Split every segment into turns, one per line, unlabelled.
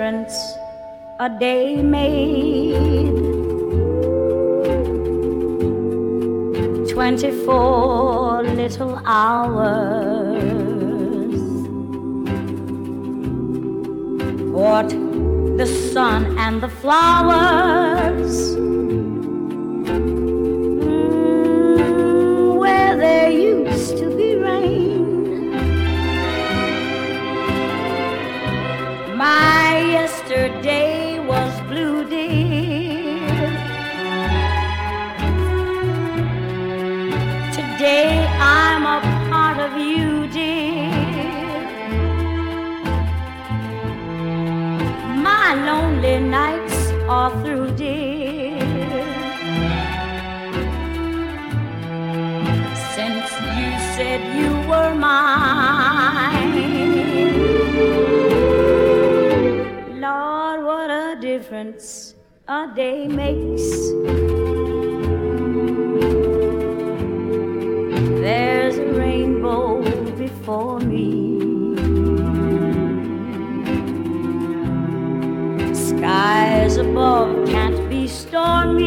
difference Since you said you were mine. Lord, what a difference a day makes. There's a rainbow before me. Skies above can't be stormy.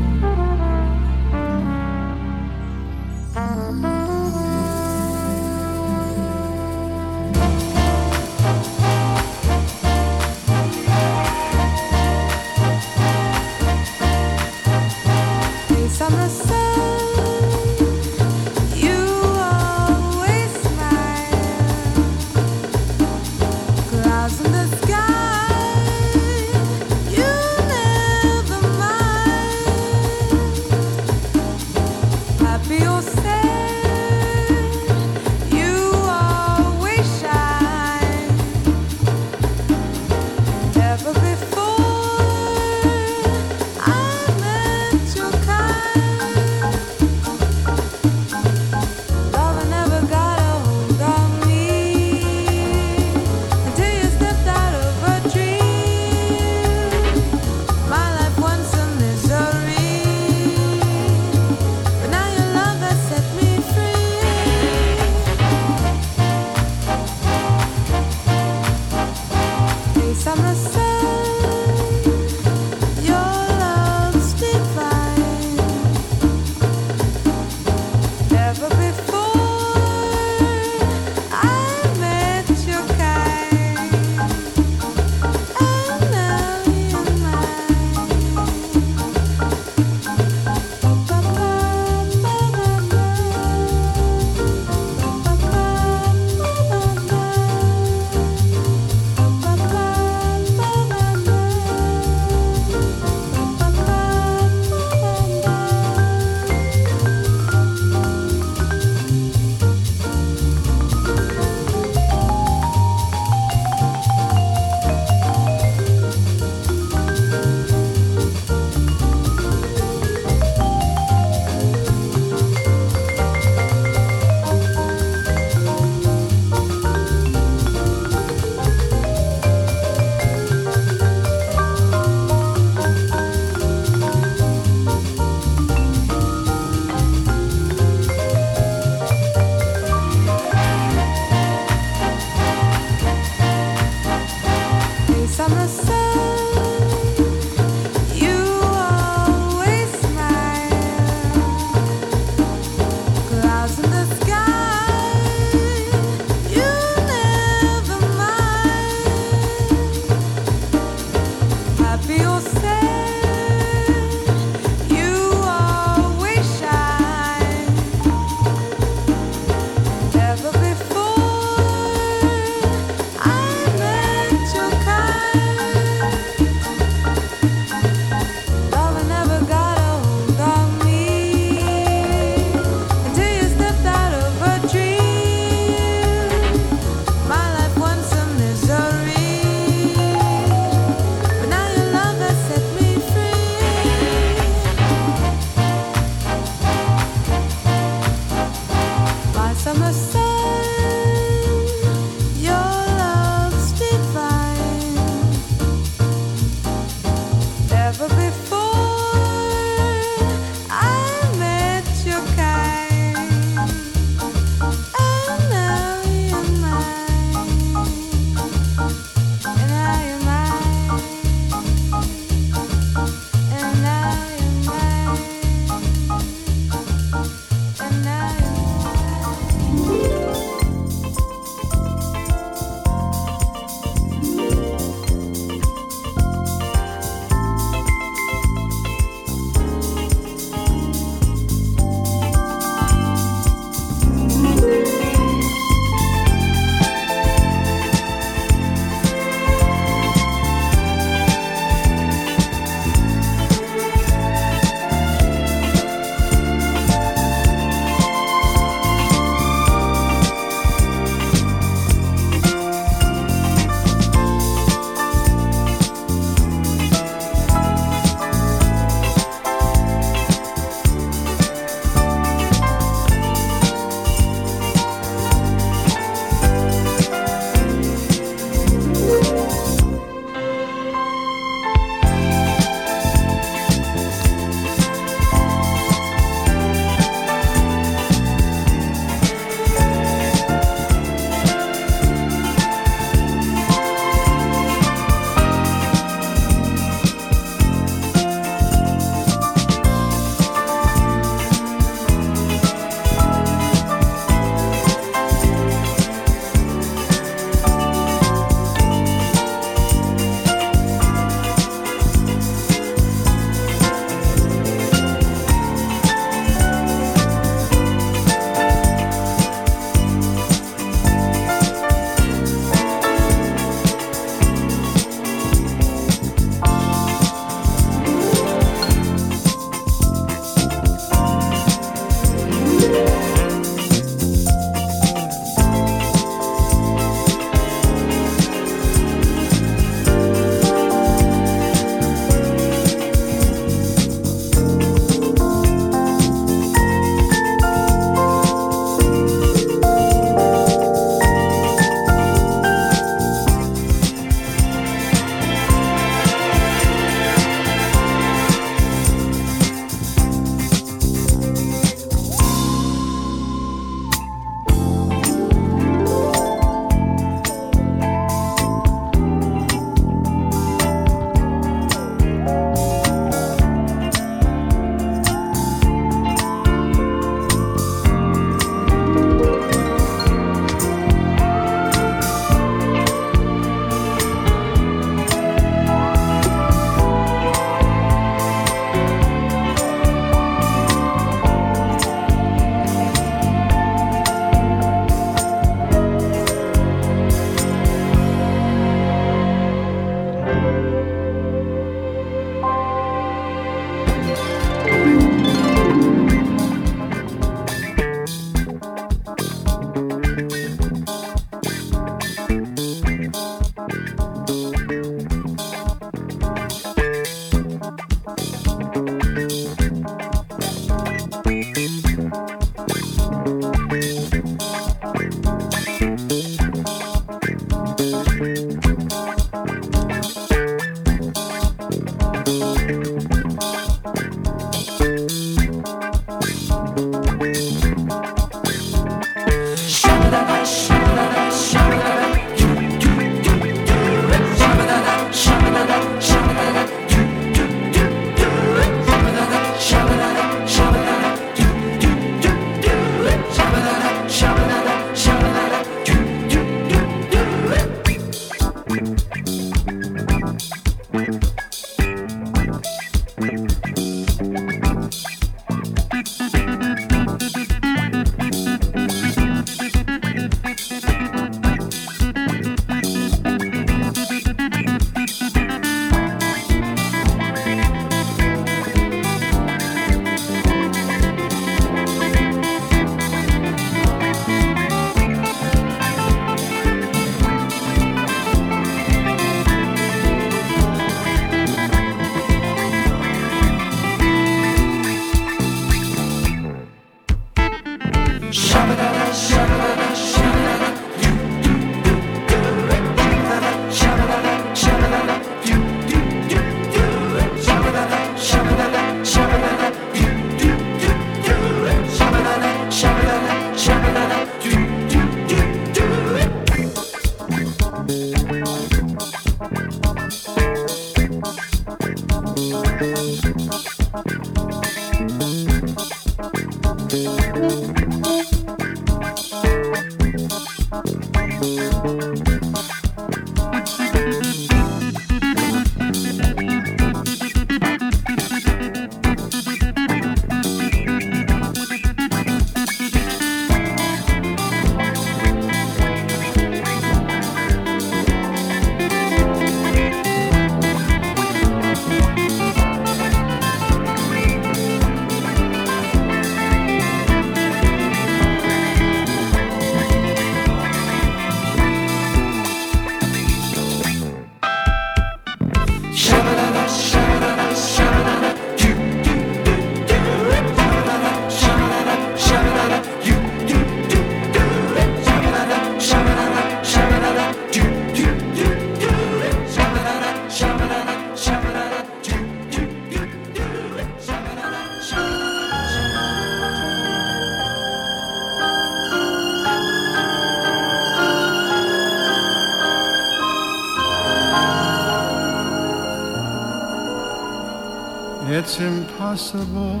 Impossible.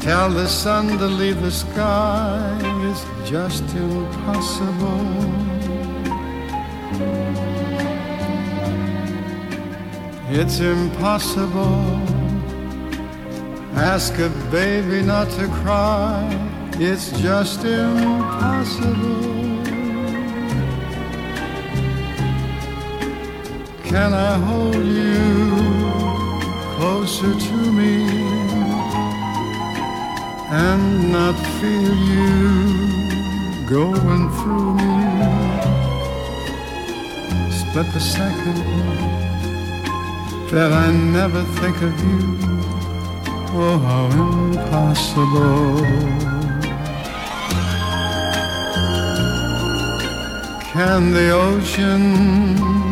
Tell the sun to leave the sky. It's just impossible. It's impossible. Ask a baby not to cry. It's just impossible. Can I hold you closer to me and not feel you going through me? Split the second that I never think of you. Oh, how impossible. Can the ocean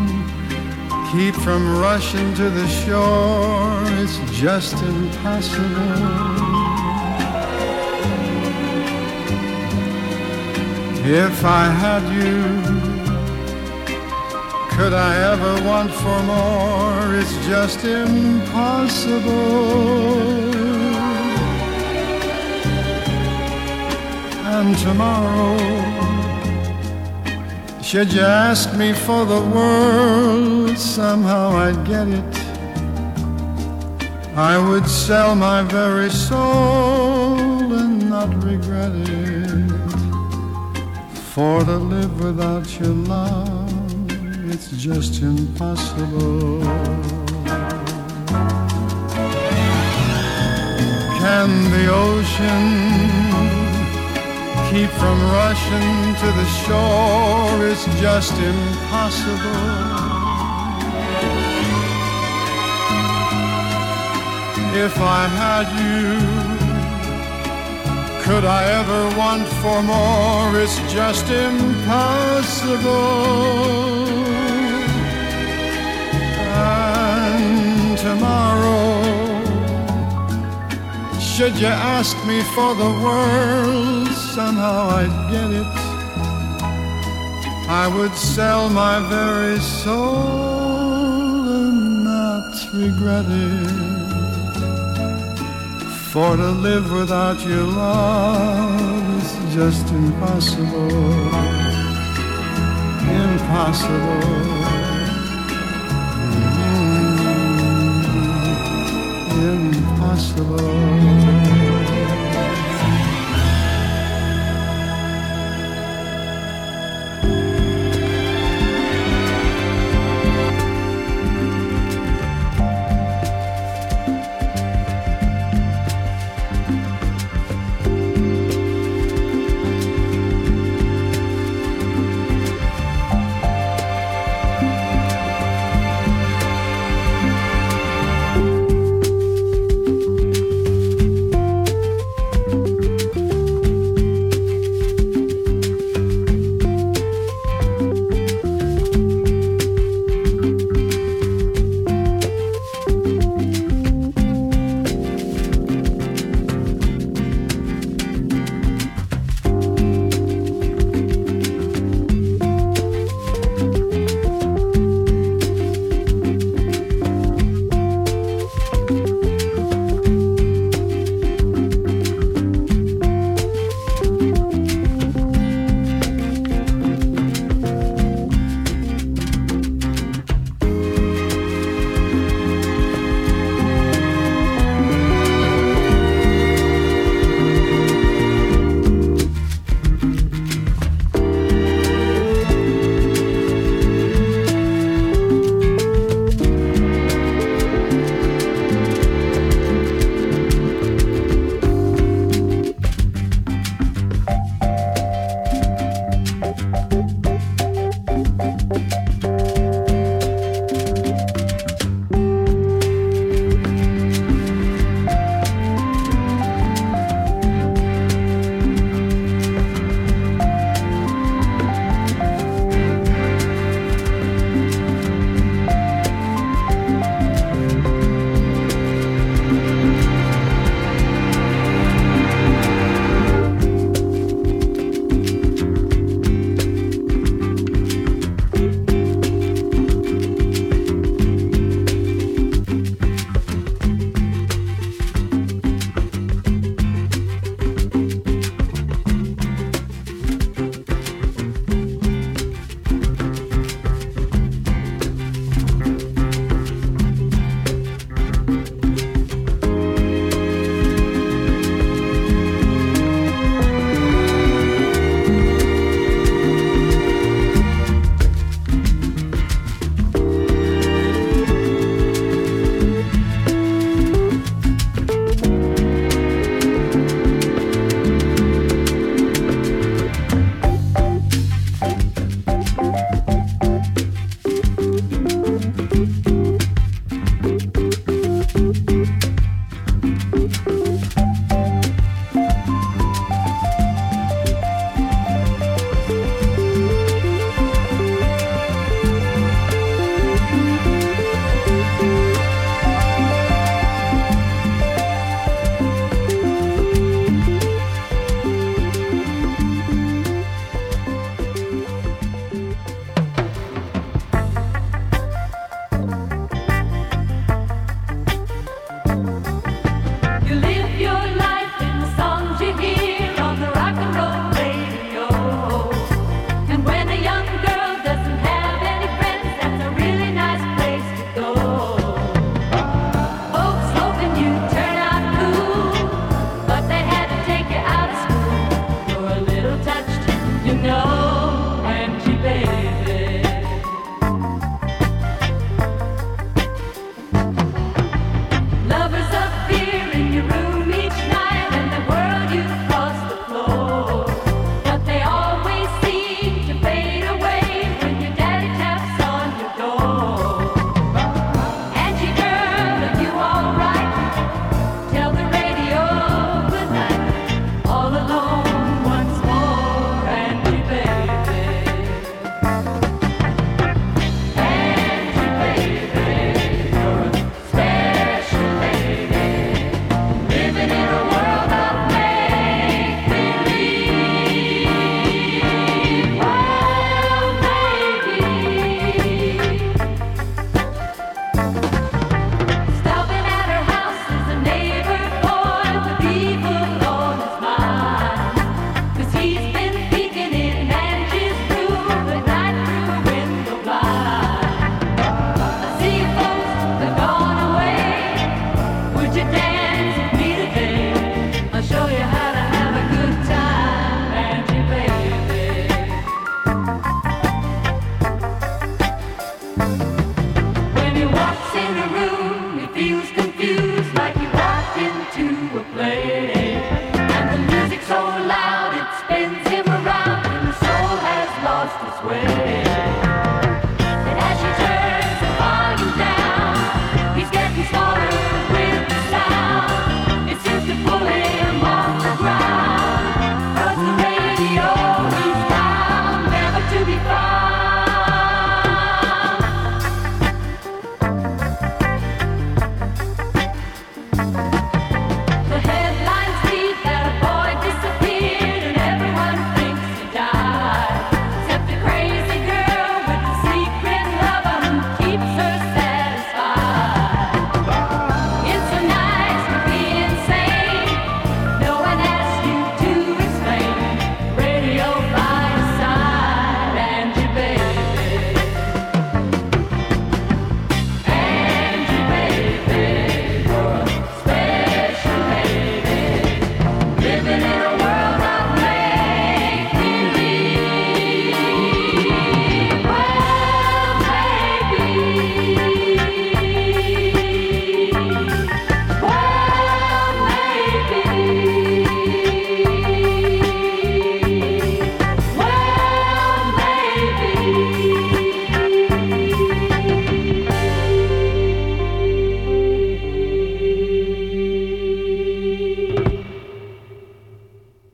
keep from rushing to the shore. It's just impossible. If I had you, could I ever want for more? It's just impossible. And tomorrow should you ask me for the world, somehow I'd get it. I would sell my very soul and not regret it. For to live without your love, it's just impossible. Can the ocean keep from rushing to the shore is just impossible. If I had you, could I ever want for more? It's just impossible. And tomorrow should you ask me for the world, somehow I'd get it. I would sell my very soul and not regret it. For to live without your love is just impossible. Impossible. Mm-hmm. impossible